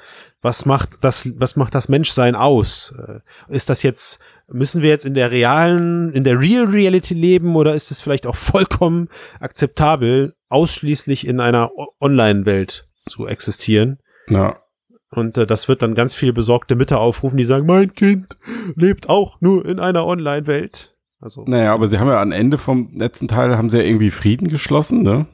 S2: was macht das, was macht das Menschsein aus? Äh, Ist das jetzt, müssen wir jetzt in der realen, in der Real Reality leben oder ist es vielleicht auch vollkommen akzeptabel, ausschließlich in einer Online-Welt zu existieren?
S1: Ja.
S2: Und äh, das wird dann ganz viele besorgte Mütter aufrufen, die sagen, mein Kind lebt auch nur in einer Online-Welt. Also,
S1: Naja, aber sie haben ja am Ende vom letzten Teil haben sie ja irgendwie Frieden geschlossen, ne?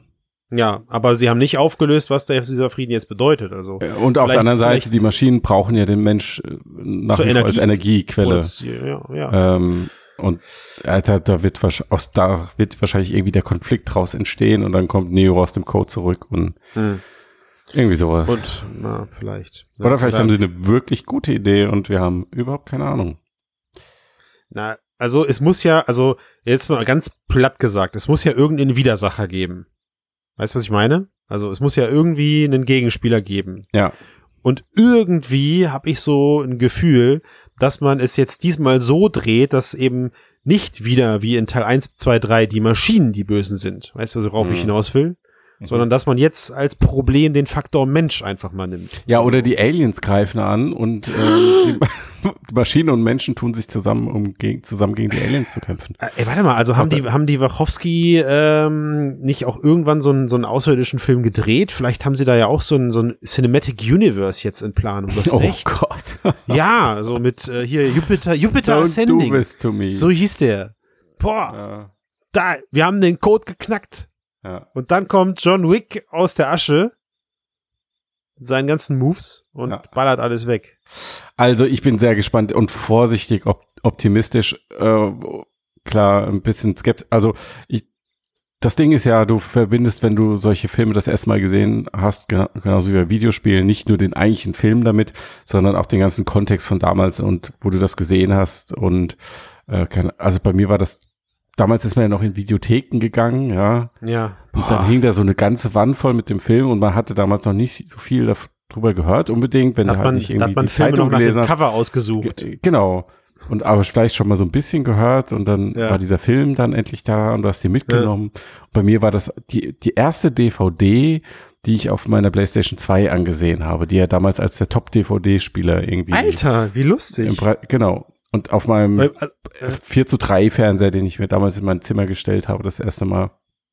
S2: ja, aber sie haben nicht aufgelöst, was dieser Frieden jetzt bedeutet. Also,
S1: Und auf der anderen Seite, die Maschinen brauchen ja den Mensch äh, nach wie vor als
S2: Energie-
S1: Energiequelle.
S2: produzieren, ja, ja.
S1: Ähm, und äh, da, wird wahrscheinlich, aus da wird wahrscheinlich irgendwie der Konflikt draus entstehen und dann kommt Neo aus dem Code zurück und
S2: Hm.
S1: Irgendwie sowas.
S2: Und, na, vielleicht.
S1: Oder vielleicht haben sie eine wirklich gute Idee und wir haben überhaupt keine Ahnung.
S2: Na, also es muss ja, also jetzt mal ganz platt gesagt, es muss ja irgendeinen Widersacher geben. Weißt du, was ich meine? Also es muss ja irgendwie einen Gegenspieler geben.
S1: Ja.
S2: Und irgendwie habe ich so ein Gefühl, dass man es jetzt diesmal so dreht, dass eben nicht wieder wie in Teil 1, 2, 3 die Maschinen die Bösen sind. Weißt du, worauf ich
S1: Mhm.
S2: hinaus will? Sondern dass man jetzt als Problem den Faktor Mensch einfach mal nimmt.
S1: Ja,
S2: Also,
S1: oder die Aliens greifen an und ähm, die, (laughs) die Maschinen und Menschen tun sich zusammen, um gegen, zusammen gegen die Aliens zu kämpfen.
S2: Äh, Ey, warte mal, also haben die, haben die Wachowski ähm, nicht auch irgendwann so einen, so einen außerirdischen Film gedreht? Vielleicht haben sie da ja auch so ein, so ein Cinematic Universe jetzt in Planung. Du hast (laughs)
S1: Oh
S2: recht.
S1: Gott.
S2: Ja, so mit äh, hier Jupiter, Jupiter
S1: Don't do
S2: Ascending.
S1: this to me.
S2: So hieß der. Boah,
S1: ja,
S2: da, wir haben den Code geknackt.
S1: Ja.
S2: Und dann kommt John Wick aus der Asche mit seinen ganzen Moves und
S1: Ja.
S2: ballert alles weg.
S1: Also ich bin sehr gespannt und vorsichtig op optimistisch. Äh, klar, ein bisschen skeptisch. Also ich, das Ding ist ja, du verbindest, wenn du solche Filme das erste Mal gesehen hast, gena- genauso wie bei Videospielen, nicht nur den eigentlichen Film damit, sondern auch den ganzen Kontext von damals und wo du das gesehen hast. Und äh, keine, also bei mir war das, damals ist man ja noch in Videotheken gegangen, ja.
S2: Ja.
S1: Und dann hing da so eine ganze Wand voll mit dem Film und man hatte damals noch nicht so viel darüber gehört unbedingt, wenn
S2: da
S1: du
S2: hat
S1: halt
S2: man,
S1: nicht irgendwie
S2: hat
S1: die
S2: Filme
S1: Zeitung gelesen hast.
S2: Cover ausgesucht.
S1: Ge- Genau. Und aber vielleicht schon mal so ein bisschen gehört und dann
S2: Ja.
S1: war dieser Film dann endlich da und du hast den mitgenommen. Bei mir war das die, die erste DVD, die ich auf meiner PlayStation 2 angesehen habe, die ja damals als der Top-DVD-Spieler irgendwie.
S2: Alter, wie lustig.
S1: Genau. Und auf meinem
S2: Weil, äh,
S1: 4 zu 3 Fernseher, den ich mir damals in mein Zimmer gestellt habe, das erste Mal.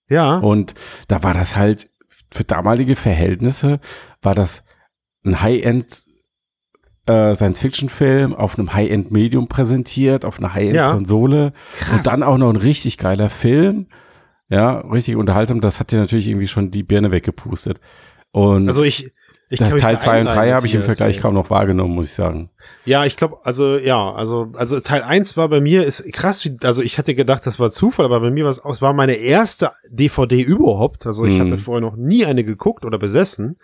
S2: ja.
S1: Und da war das halt, für damalige Verhältnisse, war das ein High-End äh, Science-Fiction-Film auf einem High-End-Medium präsentiert, auf einer High-End-Konsole und dann auch noch ein richtig geiler Film. Ja, richtig unterhaltsam. Das hat dir natürlich irgendwie schon die Birne weggepustet. Und
S2: Also ich, ich mich
S1: Teil
S2: da
S1: 2 und 3
S2: einreihen,
S1: habe ich im Vergleich kaum noch wahrgenommen, muss ich sagen.
S2: Ja, ich glaube, also ja, also also Teil 1 war bei mir ist krass, wie, also ich hatte gedacht, das war Zufall, aber bei mir war es auch, es war meine erste DVD überhaupt. Also ich
S1: Mhm.
S2: hatte vorher noch nie eine geguckt oder besessen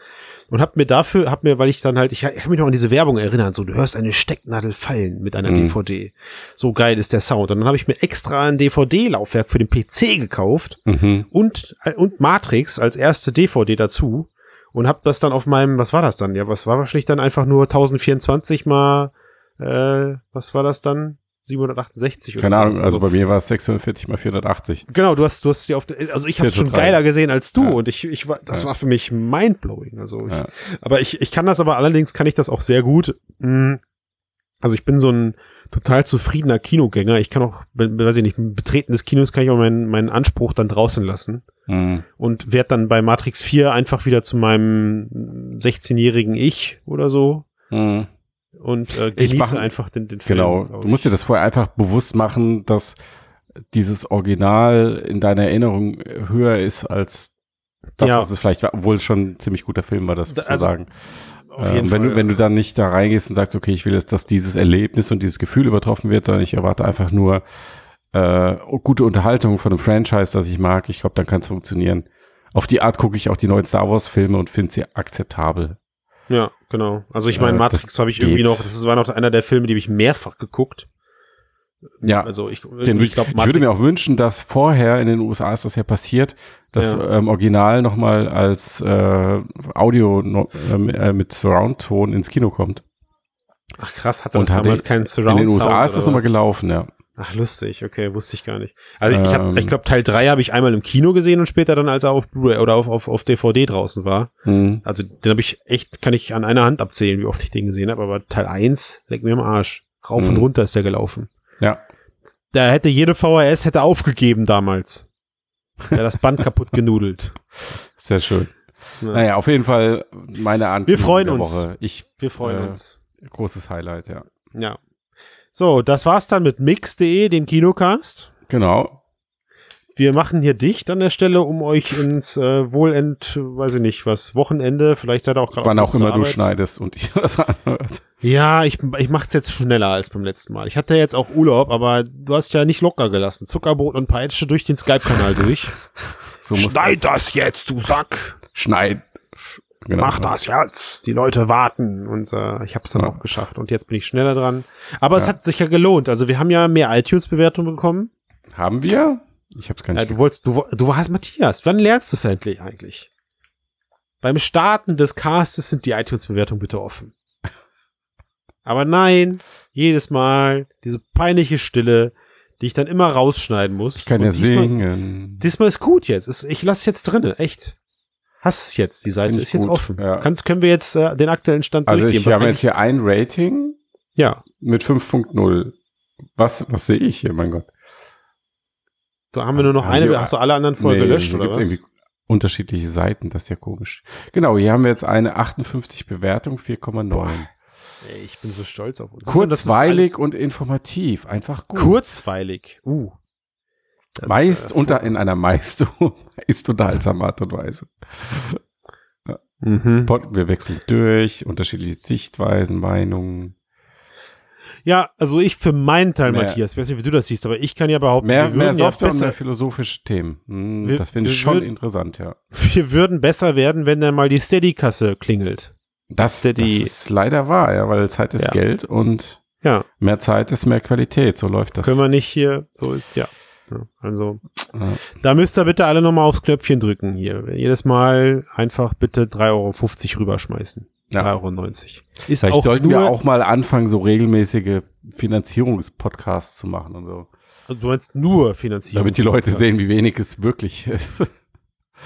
S2: und hab mir dafür, hab mir, weil ich dann halt, ich, ich kann mich noch an diese Werbung erinnern, so du hörst eine Stecknadel fallen mit einer
S1: Mhm.
S2: DVD. So geil ist der Sound. Und dann habe ich mir extra ein DVD-Laufwerk für den PC gekauft
S1: Mhm.
S2: und, und Matrix als erste DVD dazu und hab das dann auf meinem, was war das dann? Ja, was war wahrscheinlich dann einfach nur 1024 mal, äh, was war das dann? 768 oder
S1: Keine Ahnung,
S2: sowas.
S1: also bei mir war es 640 mal 480.
S2: Genau, du hast, du hast sie auf, also ich habe es
S1: 4 zu
S2: schon
S1: 3.
S2: geiler gesehen als du
S1: Ja.
S2: und ich, ich war, das
S1: Ja.
S2: war für mich mindblowing. Also, ich,
S1: Ja.
S2: aber ich, ich kann das aber allerdings kann ich das auch sehr gut. Mm, Also ich bin so ein total zufriedener Kinogänger. Ich kann auch, weiß ich nicht, Betreten des Kinos kann ich auch meinen, meinen Anspruch dann draußen lassen
S1: Mhm.
S2: und werd dann bei Matrix 4 einfach wieder zu meinem 16-jährigen Ich oder so
S1: Mhm.
S2: und äh,
S1: Ich
S2: genieße
S1: mach-
S2: einfach den, den Film.
S1: Genau. Du musst dir das vorher einfach bewusst machen, dass dieses Original in deiner Erinnerung höher ist als das,
S2: Ja.
S1: was es vielleicht war, obwohl es schon ein ziemlich guter Film war, das muss man
S2: Also,
S1: sagen.
S2: Auf
S1: wenn,
S2: Fall.
S1: du, wenn du dann nicht da reingehst und sagst, okay, ich will jetzt, dass dieses Erlebnis und dieses Gefühl übertroffen wird, sondern ich erwarte einfach nur äh, gute Unterhaltung von einem Franchise, das ich mag, ich glaube, dann kann es funktionieren. Auf die Art gucke ich auch die neuen Star Wars Filme und finde sie akzeptabel.
S2: Ja, genau. Also ich meine,
S1: Äh,
S2: Matrix habe ich irgendwie
S1: geht.
S2: noch, das war noch einer der Filme, die habe ich mehrfach geguckt.
S1: Ja,
S2: Also ich,
S1: Den, ich,
S2: glaub,
S1: ich würde mir auch wünschen, dass vorher in den USA ist das ja passiert, dass
S2: Ja.
S1: ähm, Original nochmal als äh, Audio no, ähm, äh, mit Surround-Ton ins Kino kommt.
S2: Ach krass,
S1: Und
S2: das damals keinen Surround
S1: in den USA ist das nochmal gelaufen, ja.
S2: Ach lustig, okay, wusste ich gar nicht. Also ich, hab-
S1: Ähm.
S2: ich glaube Teil 3 habe ich einmal im Kino gesehen und später dann als er auf Blu-ray oder auf, auf, auf DVD draußen war.
S1: Hm.
S2: Also den habe ich echt, kann ich an einer Hand abzählen, wie oft ich den gesehen habe, aber Teil 1 leck mir am Arsch. Rauf und
S1: Mhm.
S2: runter ist der gelaufen.
S1: Ja.
S2: Da hätte jede VHS hätte aufgegeben damals. Wäre das Band kaputt (laughs) genudelt.
S1: Sehr schön.
S2: Ja.
S1: Naja, auf jeden Fall meine Ankündigung
S2: Wir freuen uns.
S1: Woche. Ich,
S2: Wir freuen
S1: Äh,
S2: uns.
S1: großes Highlight, ja.
S2: Ja. So, das war's dann mit mix.de, dem Kinocast.
S1: Genau.
S2: Wir machen hier dicht an der Stelle, um euch ins äh, Wohlend, weiß ich nicht, was, Wochenende, vielleicht seid ihr auch gerade
S1: Wann auch immer du
S2: Arbeit.
S1: schneidest und ich das anhört.
S2: Ja, ich, ich mach's jetzt schneller als beim letzten Mal. Ich hatte jetzt auch Urlaub, aber du hast ja nicht locker gelassen. Zuckerbrot und Peitsche durch den Skype-Kanal durch. (laughs)
S1: So
S2: Schneid das jetzt, du Sack!
S1: Schneid. Sch- Genau.
S2: Mach das jetzt! Die Leute warten. Und äh, ich hab's dann
S1: Ja.
S2: auch geschafft. Und jetzt bin ich schneller dran. Aber es
S1: Ja.
S2: hat sich ja gelohnt. Also wir haben ja mehr iTunes-Bewertungen bekommen.
S1: Haben wir? Ich hab's gar
S2: Ja,
S1: nicht.
S2: du wolltest, du, du hast Matthias. Wann lernst du es endlich eigentlich? Beim Starten des Castes sind die iTunes-Bewertungen bitte offen. (laughs) Aber nein, jedes Mal diese peinliche Stille, die ich dann immer rausschneiden muss.
S1: ich kann ja
S2: diesmal,
S1: singen.
S2: Diesmal ist gut jetzt. Ich lasse es jetzt drinne, echt. Hast es jetzt, die Seite ist jetzt
S1: gut,
S2: offen.
S1: ja.
S2: Kannst, können wir jetzt äh, den aktuellen Stand
S1: Also
S2: durchgehen?
S1: ich
S2: was
S1: habe
S2: eigentlich-
S1: jetzt hier ein Rating
S2: ja,
S1: mit 5.0. Was, was sehe ich hier, mein Gott?
S2: Da haben wir nur noch
S1: Haben
S2: eine. Hast du alle anderen vorher
S1: Nee,
S2: gelöscht oder was?
S1: unterschiedliche Seiten, das ist ja komisch. Genau, hier haben wir jetzt eine 58 Bewertung, 4,9.
S2: Ey, ich bin so stolz auf uns.
S1: Kurzweilig und informativ, einfach gut.
S2: Kurzweilig. Uh. Das,
S1: meist
S2: äh,
S1: unter, in einer meist, (laughs) meist unterhaltsamen Art und Weise.
S2: Mhm.
S1: Wir wechseln durch, unterschiedliche Sichtweisen, Meinungen.
S2: Ja, also ich für meinen Teil,
S1: Mehr-
S2: Matthias, ich weiß nicht, wie du das siehst, aber ich kann ja behaupten,
S1: Mehr,
S2: wir,
S1: mehr
S2: würden ja
S1: Software und
S2: besser,
S1: mehr philosophische Themen. Hm,
S2: Wir-
S1: das finde ich schon
S2: würden-
S1: interessant, ja.
S2: wir würden besser werden, wenn dann mal die Steady-Kasse klingelt.
S1: Das,
S2: Der
S1: das ist leider wahr, ja, weil Zeit ist
S2: Ja.
S1: Geld und
S2: Ja,
S1: mehr Zeit ist mehr Qualität. So läuft das.
S2: können wir nicht hier so, ja. Ja, Also,
S1: Ja.
S2: da müsst ihr bitte alle nochmal aufs Knöpfchen drücken hier. Jedes Mal einfach bitte 3,50 Euro rüberschmeißen.
S1: Ja.
S2: 3,90 Euro. Ist
S1: Vielleicht
S2: auch
S1: sollten wir auch mal anfangen, so regelmäßige Finanzierungspodcasts zu machen und so.
S2: du meinst nur Finanzierung.
S1: Damit die Leute sehen, wie wenig es wirklich ist.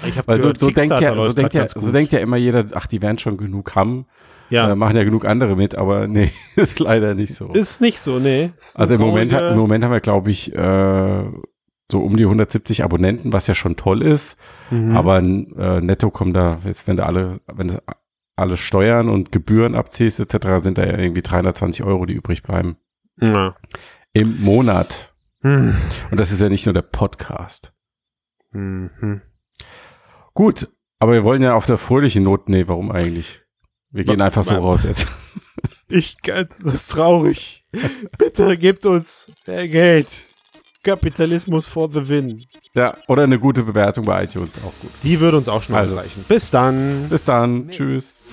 S2: Ich
S1: Weil so,
S2: gehört,
S1: so, denkt
S2: Kickstarter
S1: ja, so, denkt ja, so denkt ja immer jeder, ach, die werden schon genug haben.
S2: ja,
S1: Äh, machen ja genug andere mit, aber nee, (laughs) ist leider nicht so.
S2: ist nicht so, nee.
S1: Also im Moment, im Moment haben wir, glaube ich, äh, so um die 170 Abonnenten, was ja schon toll ist.
S2: Mhm.
S1: Aber äh, netto kommen da, jetzt wenn du alle, wenn du alle Steuern und Gebühren abziehst etc., sind da ja irgendwie 320 Euro, die übrig bleiben.
S2: Ja.
S1: Im Monat.
S2: Hm.
S1: Und das ist ja nicht nur der Podcast.
S2: Mhm.
S1: Gut, aber wir wollen ja auf der fröhlichen Not, nee, warum eigentlich? Wir gehen einfach so raus jetzt.
S2: Ich, das ist traurig. Bitte gebt uns mehr Geld. Kapitalismus for the win.
S1: Ja, oder eine gute Bewertung bei iTunes, auch gut.
S2: Die würde uns auch schon
S1: Also.
S2: ausreichen. Bis dann.
S1: Bis dann, tschüss.